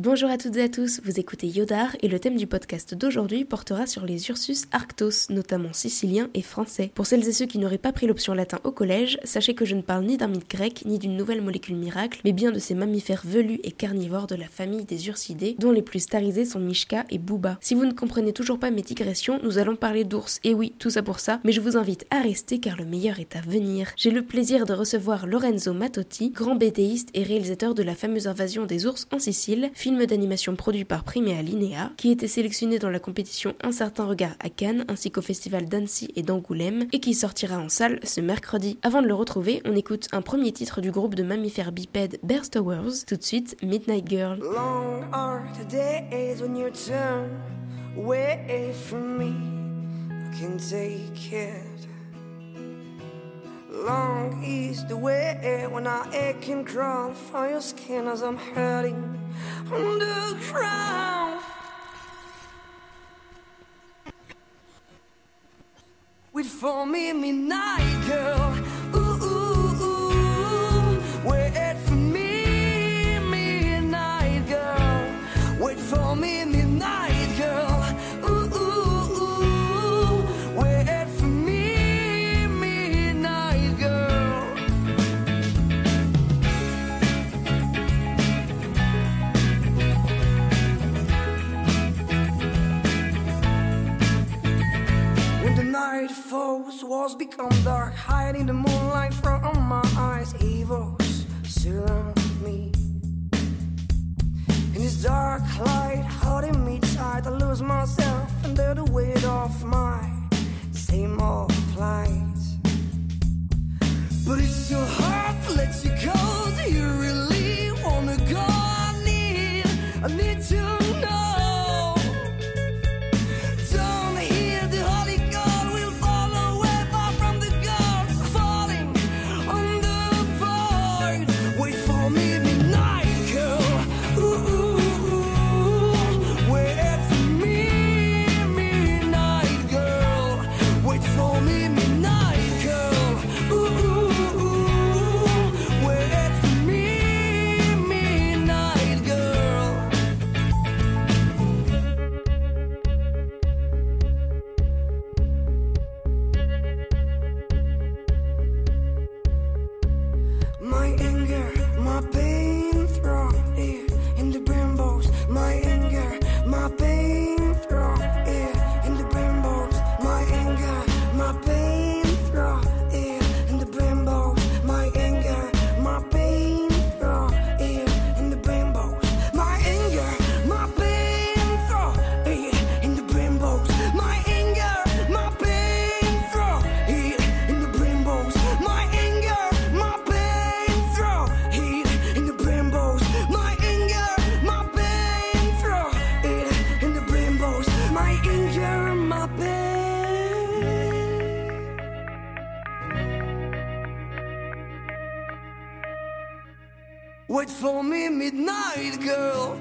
Bonjour à toutes et à tous, vous écoutez Yodar et le thème du podcast d'aujourd'hui portera sur les Ursus arctos, notamment siciliens et français. Pour celles et ceux qui n'auraient pas pris l'option latin au collège, sachez que je ne parle ni d'un mythe grec ni d'une nouvelle molécule miracle, mais bien de ces mammifères velus et carnivores de la famille des ursidés, dont les plus starisés sont Mishka et Booba. Si vous ne comprenez toujours pas mes digressions, nous allons parler d'ours, et oui, tout ça pour ça, mais je vous invite à rester car le meilleur est à venir. J'ai le plaisir de recevoir Lorenzo Matotti, grand bétéiste et réalisateur de la fameuse invasion des ours en Sicile, film d'animation produit par Primea Linea, qui était sélectionné dans la compétition Un certain regard à Cannes, ainsi qu'au festival d'Annecy et d'Angoulême, et qui sortira en salle ce mercredi. Avant de le retrouver, on écoute un premier titre du groupe de mammifères bipèdes Bear tout de suite Midnight Girl. Long is the way when I ache and crawl for your skin as I'm hurting on the ground. Wait for me, midnight girl. The weight off my same old plight. But it's so hard midnight girl.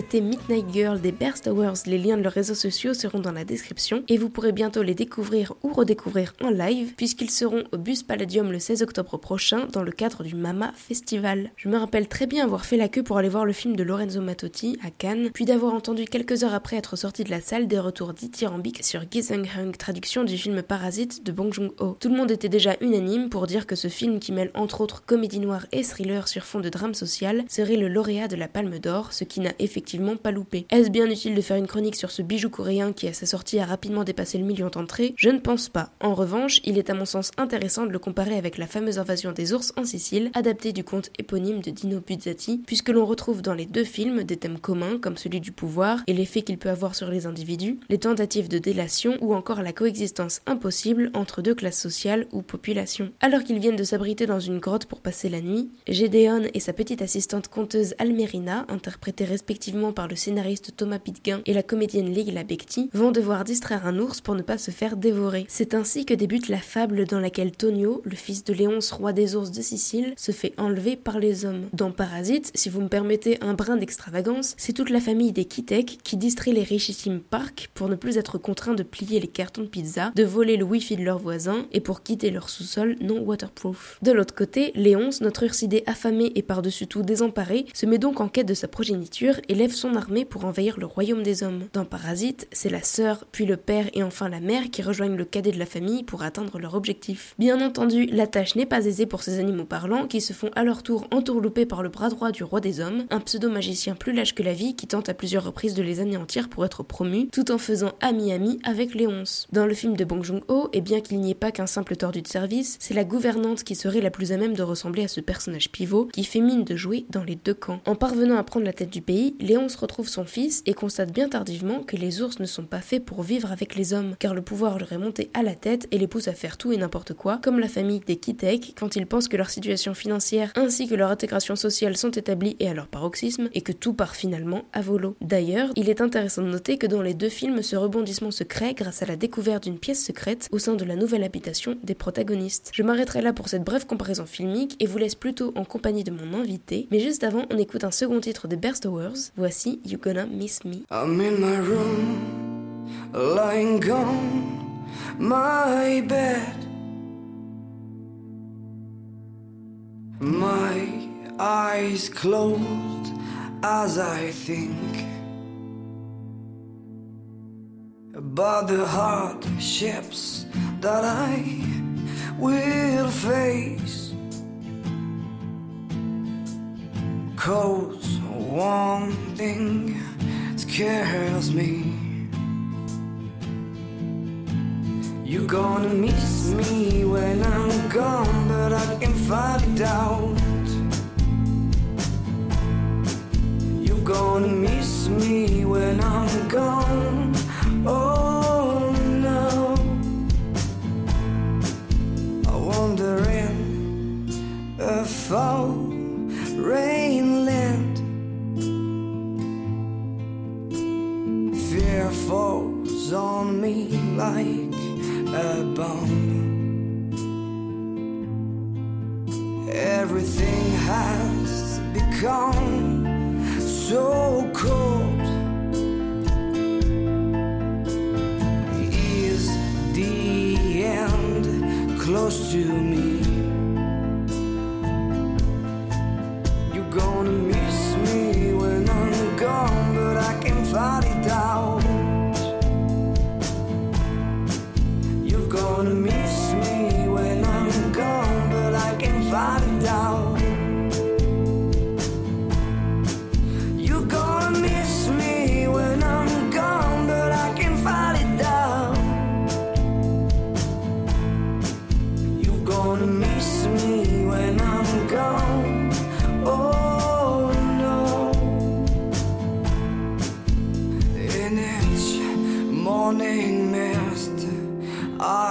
C'était Midnight Girl des Bear Towers. Les liens de leurs réseaux sociaux seront dans la description et vous pourrez bientôt les découvrir ou redécouvrir en live puisqu'ils seront au Bus Palladium le 16 octobre prochain dans le cadre du Mama Festival. Je me rappelle très bien avoir fait la queue pour aller voir le film de Lorenzo Matotti à Cannes, puis d'avoir entendu quelques heures après être sorti de la salle des retours dithyrambiques sur Gisenghung, traduction du film Parasite de Bong Joon-ho. Tout le monde était déjà unanime pour dire que ce film qui mêle entre autres comédie noire et thriller sur fond de drame social serait le lauréat de la Palme d'Or, ce qui n'a effectivement pas louper. Est-ce bien utile de faire une chronique sur ce bijou coréen qui à sa sortie a rapidement dépassé le million d'entrées? Je ne pense pas. En revanche, il est à mon sens intéressant de le comparer avec la fameuse invasion des ours en Sicile, adaptée du conte éponyme de Dino Buzzati, puisque l'on retrouve dans les deux films des thèmes communs comme celui du pouvoir et l'effet qu'il peut avoir sur les individus, les tentatives de délation ou encore la coexistence impossible entre deux classes sociales ou populations. Alors qu'ils viennent de s'abriter dans une grotte pour passer la nuit, Gédéon et sa petite assistante conteuse Almerina, interprétée respectivement par le scénariste Thomas Pitguin et la comédienne Leila Bekti, vont devoir distraire un ours pour ne pas se faire dévorer. C'est ainsi que débute la fable dans laquelle Tonio, le fils de Léonce, roi des ours de Sicile, se fait enlever par les hommes. Dans Parasite, si vous me permettez un brin d'extravagance, c'est toute la famille des Kitek qui distrait les richissimes parcs pour ne plus être contraints de plier les cartons de pizza, de voler le wifi de leurs voisins et pour quitter leur sous-sol non waterproof. De l'autre côté, Léonce, notre ursidé affamé et par-dessus tout désemparé, se met donc en quête de sa progéniture et lève son armée pour envahir le royaume des hommes. Dans Parasite, c'est la sœur, puis le père et enfin la mère qui rejoignent le cadet de la famille pour atteindre leur objectif. Bien entendu, la tâche n'est pas aisée pour ces animaux parlants qui se font à leur tour entourlouper par le bras droit du roi des hommes, un pseudo-magicien plus lâche que la vie qui tente à plusieurs reprises de les anéantir pour être promu, tout en faisant ami-ami avec Léonce. Dans le film de Bong Joon-ho, et bien qu'il n'y ait pas qu'un simple tordu de service, c'est la gouvernante qui serait la plus à même de ressembler à ce personnage pivot qui fait mine de jouer dans les deux camps. En parvenant à prendre la tête du pays, Léonce retrouve son fils et constate bien tardivement que les ours ne sont pas faits pour vivre avec les hommes, car le pouvoir leur est monté à la tête et les pousse à faire tout et n'importe quoi, comme la famille des Kitek quand ils pensent que leur situation financière ainsi que leur intégration sociale sont établies et à leur paroxysme, et que tout part finalement à volo. D'ailleurs, il est intéressant de noter que dans les deux films, ce rebondissement se crée grâce à la découverte d'une pièce secrète au sein de la nouvelle habitation des protagonistes. Je m'arrêterai là pour cette brève comparaison filmique et vous laisse plutôt en compagnie de mon invité, mais juste avant, on écoute un second titre des Berstowers. Voici You Gonna Miss Me. I'm in my room, lying on my bed. My eyes closed as I think about the hardships that I will face. Cause one thing scares me. You're gonna miss me when I'm gone, but I can find out. You're gonna miss me when I'm gone.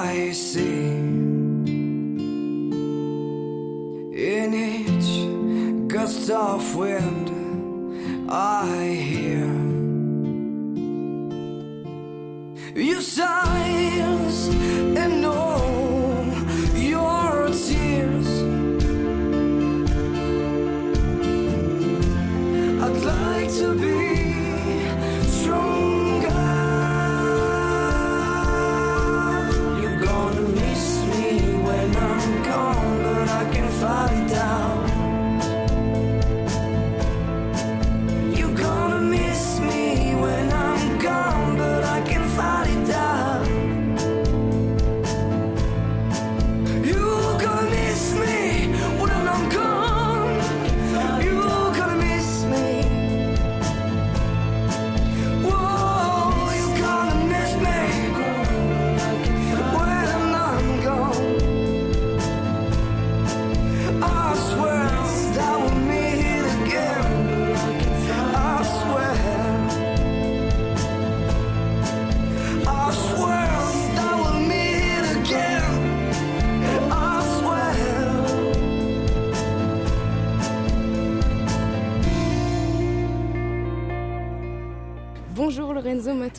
I see. In each gust of wind, I hear. Lorenzo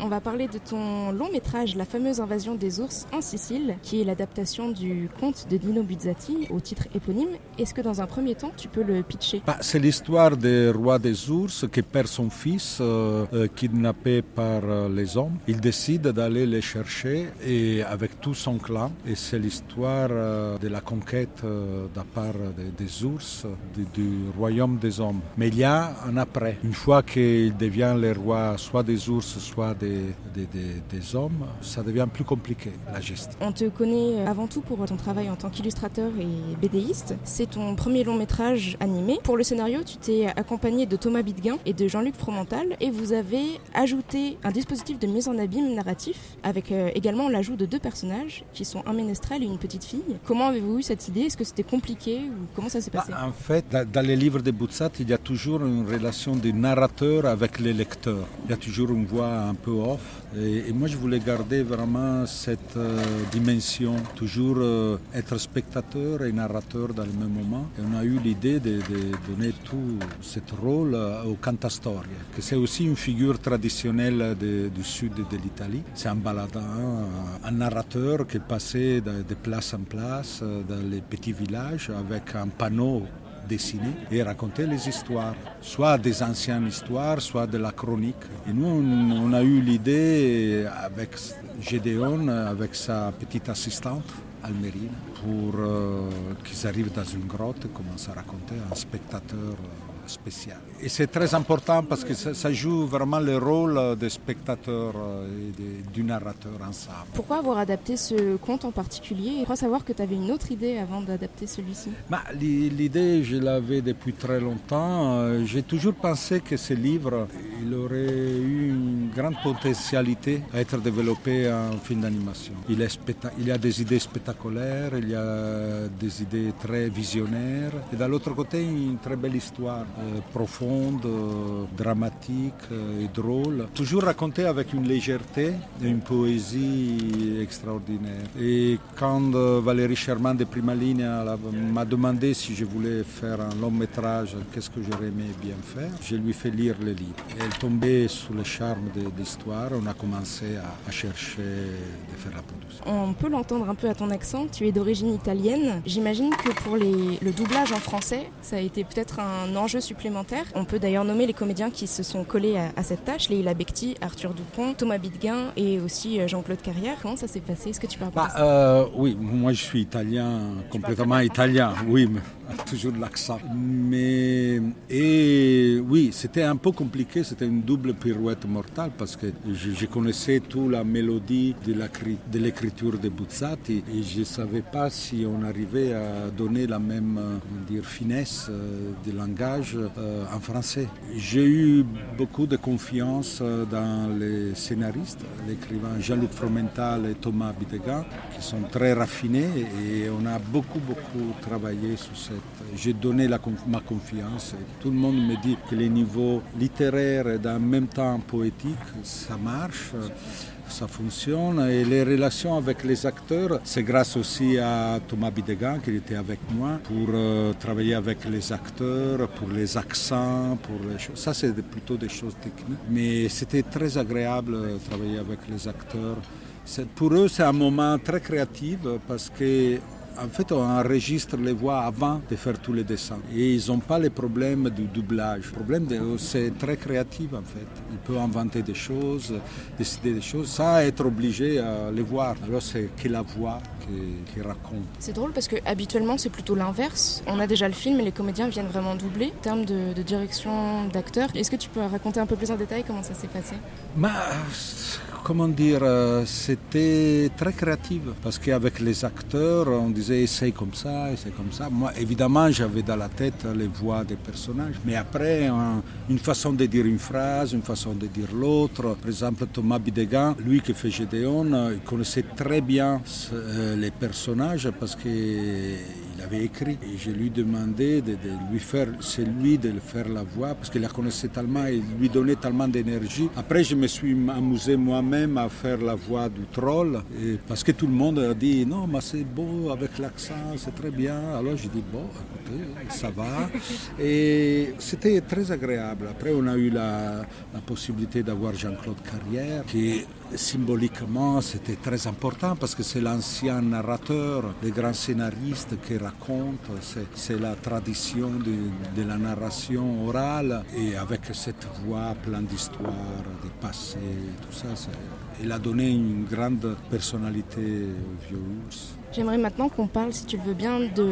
on va parler de ton long métrage La fameuse invasion des ours en Sicile, qui est l'adaptation du conte de Dino Buzzati au titre éponyme. Est-ce que dans un premier temps tu peux le pitcher? Bah, C'est l'histoire du roi des ours qui perd son fils euh, euh, kidnappé par euh, les hommes. Il décide d'aller les chercher et avec tout son clan. Et c'est l'histoire de la conquête de la part des, des ours du royaume des hommes. Mais il y a un après. Une fois qu'il devient le roi soit des ours, soit des, des, des- des hommes, ça devient plus compliqué, la gestion. On te connaît avant tout pour ton travail en tant qu'illustrateur et BDiste. C'est ton premier long métrage animé. Pour le scénario, tu t'es accompagné de Thomas Bidguin et de Jean-Luc Fromental et vous avez ajouté un dispositif de mise en abîme narratif avec euh, également l'ajout de deux personnages qui sont un ménestrel et une petite fille. Comment avez-vous eu cette idée? Est-ce que c'était compliqué ou comment ça s'est passé? Bah, en fait, dans, les livres de Buzzat, il y a toujours une relation du narrateur avec les lecteurs. Il y a toujours une voix un peu off. Et, moi, je voulais garder vraiment cette euh, dimension, toujours euh, être spectateur et narrateur dans le même moment. Et on a eu l'idée de, donner tout ce rôle euh, au cantastoria, que c'est aussi une figure traditionnelle du sud de l'Italie. C'est un baladin, un narrateur qui passait de, de place en place dans les petits villages avec un panneau dessiné et raconter les histoires, soit des anciennes histoires, soit de la chronique. Et nous, on, a eu l'idée avec Gédéon, avec sa petite assistante, Almerine, pour euh, qu'ils arrivent dans une grotte et commencent à raconter un spectateur euh, spécial. Et c'est très important parce que ça, ça joue vraiment le rôle des spectateurs euh, et de- du narrateur ensemble. Pourquoi avoir adapté ce conte en particulier? Je crois savoir que tu avais une autre idée avant d'adapter celui-ci. Bah, l'i- L'idée, je l'avais depuis très longtemps. Euh, J'ai toujours pensé que ce livre, il aurait eu une grande potentialité à être développé en film d'animation. Il, est specta- il y a des idées spectaculaires, il y a des idées très visionnaires, et d'un l'autre côté, une très belle histoire, profonde, euh, dramatique euh, et drôle. Toujours racontée avec une légèreté et une poésie extraordinaire. Et quand euh, Valérie Sherman de Prima Linea m'a demandé si je voulais faire un long métrage, qu'est-ce que j'aurais aimé bien faire, je lui ai fait lire le livre. Et elle tombait sous le charme de l'histoire. On a commencé à, chercher de faire la production. On peut l'entendre un peu à ton accent, tu es d'origine italienne. J'imagine que pour les- le doublage en français, ça a été peut-être un enjeu On peut d'ailleurs nommer les comédiens qui se sont collés à, à cette tâche, Leila Becti, Arthur Dupont, Thomas Bidguin et aussi euh, Jean-Claude Carrière. Comment ça s'est passé? Est-ce que tu peux raconter Bah, euh, oui, moi je suis italien, complètement italien, oui, mais toujours l'accent. Mais et oui, c'était un peu compliqué, c'était une double pirouette mortale parce que je, je connaissais toute la mélodie de cri- de l'écriture de Buzzati et je ne savais pas si on arrivait à donner la même euh, dire, finesse euh, de langage euh, en français. J'ai eu beaucoup de confiance euh, dans les scénaristes, l'écrivain Jean-Luc Fromental et Thomas Bidegain, qui sont très raffinés et on a beaucoup, beaucoup travaillé sur cette. J'ai donné ma confiance et tout le monde me dit que les niveaux littéraires et en même temps poétiques, ça marche. Ça fonctionne et les relations avec les acteurs, c'est grâce aussi à Thomas Bidegain qui était avec moi pour euh, travailler avec les acteurs, pour les accents, pour les choses. Ça, c'est plutôt des choses techniques. Mais c'était très agréable de travailler avec les acteurs. Pour eux, c'est un moment très créatif parce que en fait, on enregistre les voix avant de faire tous les dessins. Et ils n'ont pas les problèmes du doublage. Le problème, c'est très créatif en fait. Ils peuvent inventer des choses, décider des choses, sans être obligé à les voir. Alors, c'est que la voix qui, qui raconte. C'est drôle parce que habituellement c'est plutôt l'inverse. On a déjà le film et les comédiens viennent vraiment doubler. En termes de, de direction d'acteurs, est-ce que tu peux raconter un peu plus en détail comment ça s'est passé? Mais, comment dire, euh, c'était très créatif parce qu'avec les acteurs, on disait essaye comme ça, essaye comme ça. Moi, évidemment, j'avais dans la tête les voix des personnages, mais après, un- une façon de dire une phrase, une façon de dire l'autre. Par exemple, Thomas Bidegain, lui qui fait Gédéon, euh, il connaissait très bien euh, les personnages parce qu'il il avait écrit. Et je lui demandais de, de lui faire, c'est lui de faire la voix, parce qu'il la connaissait tellement et lui donnait tellement d'énergie. Après, je me suis amusé moi-même à faire la voix du troll, parce que tout le monde a dit non, mais c'est beau avec l'accent, c'est très bien. Alors j'ai dit bon, écoutez, ça va. Et c'était très agréable. Après, on a eu la, la possibilité d'avoir Jean-Claude Carrière, qui symboliquement c'était très important parce que c'est l'ancien narrateur, le grand scénariste qui c'est, la tradition de, la narration orale et avec cette voix pleine d'histoire, de passé, tout ça, il a donné une grande personnalité au vieux ours. J'aimerais maintenant qu'on parle, si tu le veux bien, de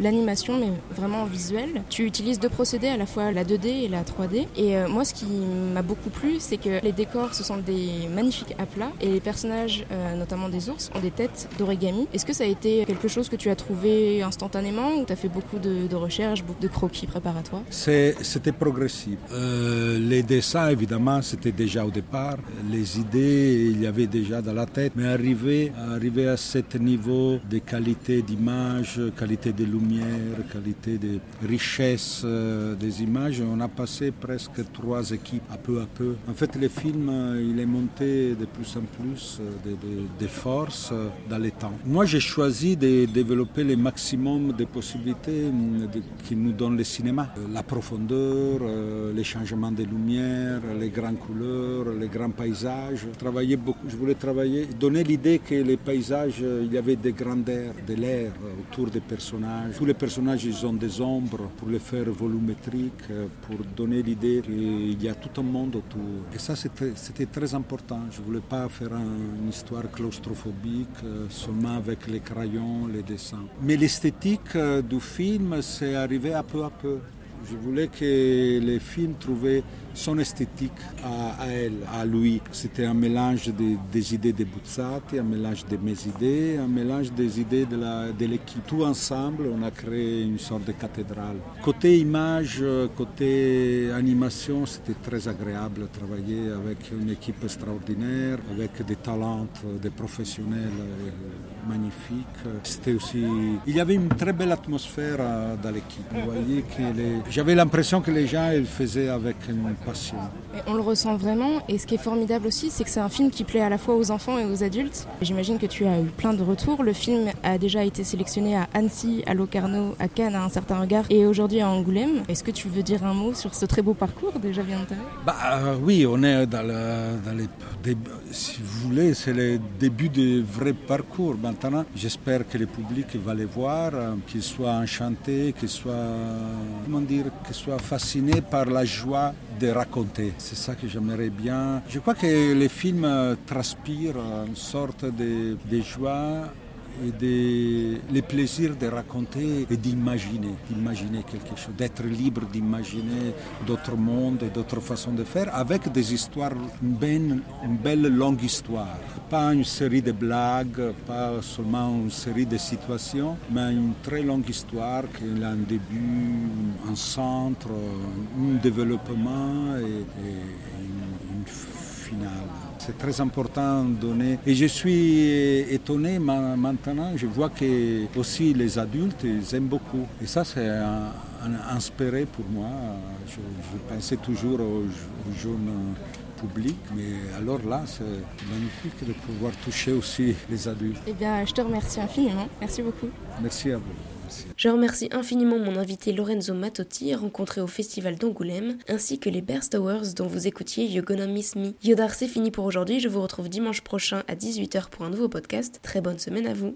l'animation, mais vraiment en visuel. Tu utilises deux procédés, à la fois la 2D et la 3D. Et euh, moi, ce qui m'a beaucoup plu, c'est que les décors, ce sont des magnifiques aplats, et les personnages, euh, notamment des ours, ont des têtes d'origami. Est-ce que ça a été quelque chose que tu as trouvé instantanément, ou tu as fait beaucoup de, recherches, beaucoup de croquis préparatoires? C'était progressif. Euh, les dessins, évidemment, c'était déjà au départ. Les idées, il y avait déjà dans la tête. Mais arriver, arriver à ce niveau de qualité d'image, qualité de lumière, qualité de richesse des images. On a passé presque trois équipes, à peu à peu. En fait, le film, il est monté de plus en plus de, de, force dans les temps. Moi, j'ai choisi de développer le maximum de possibilités de, qui nous donne le cinéma. La profondeur, les changements de lumière, les grandes couleurs, les grands paysages. Travailler je voulais travailler, donner l'idée que les paysages, il y avait des grandeur de l'air autour des personnages. Tous les personnages, ils ont des ombres pour les faire volumétriques, pour donner l'idée qu'il y a tout un monde autour. Et ça, c'était très important. Je ne voulais pas faire un, une histoire claustrophobique seulement avec les crayons, les dessins. Mais l'esthétique du film, c'est arrivé à peu à peu. Je voulais que les films trouvaient son esthétique à, elle, à lui. C'était un mélange de, des idées de Buzzati, un mélange de mes idées, un mélange des idées de l'équipe. Tout ensemble, on a créé une sorte de cathédrale. Côté image, côté animation, c'était très agréable de travailler avec une équipe extraordinaire, avec des talents, des professionnels magnifiques. C'était aussi... Il y avait une très belle atmosphère dans l'équipe. Vous voyez que j'avais l'impression que les gens ils faisaient avec une passion. Et on le ressent vraiment. Et ce qui est formidable aussi, c'est que c'est un film qui plaît à la fois aux enfants et aux adultes. J'imagine que tu as eu plein de retours. Le film a déjà été sélectionné à Annecy, à Locarno, à Cannes, à un certain regard, et aujourd'hui à Angoulême. Est-ce que tu veux dire un mot sur ce très beau parcours déjà bien entamé? Bah, euh, Oui, on est dans, le, dans les débuts. Si vous voulez, c'est le début du vrai parcours. Maintenant, j'espère que le public va les voir, qu'il soit enchanté, qu'il soit, comment dire, qu'il soit fasciné par la joie de raconter. C'est ça que j'aimerais bien. Je crois que les films transpirent une sorte de, de joie et de, le plaisir de raconter et d'imaginer, d'imaginer quelque chose, d'être libre d'imaginer d'autres mondes et d'autres façons de faire avec des histoires, une belle, une belle longue histoire. Pas une série de blagues, pas seulement une série de situations, mais une très longue histoire qui a un début, un centre, un développement et, une finale. C'est très important de donner. Et je suis étonné maintenant, je vois que aussi les adultes, ils aiment beaucoup. Et ça, c'est un, un inspiré pour moi. Je, je pensais toujours aux, aux jeunes public, mais alors là, c'est magnifique de pouvoir toucher aussi les adultes. Eh bien, je te remercie infiniment. Merci beaucoup. Merci à vous. Je remercie infiniment mon invité Lorenzo Matotti, rencontré au Festival d'Angoulême, ainsi que les Bear Towers dont vous écoutiez You're Gonna Miss Me. Yodar, c'est fini pour aujourd'hui. Je vous retrouve dimanche prochain à 18h pour un nouveau podcast. Très bonne semaine à vous.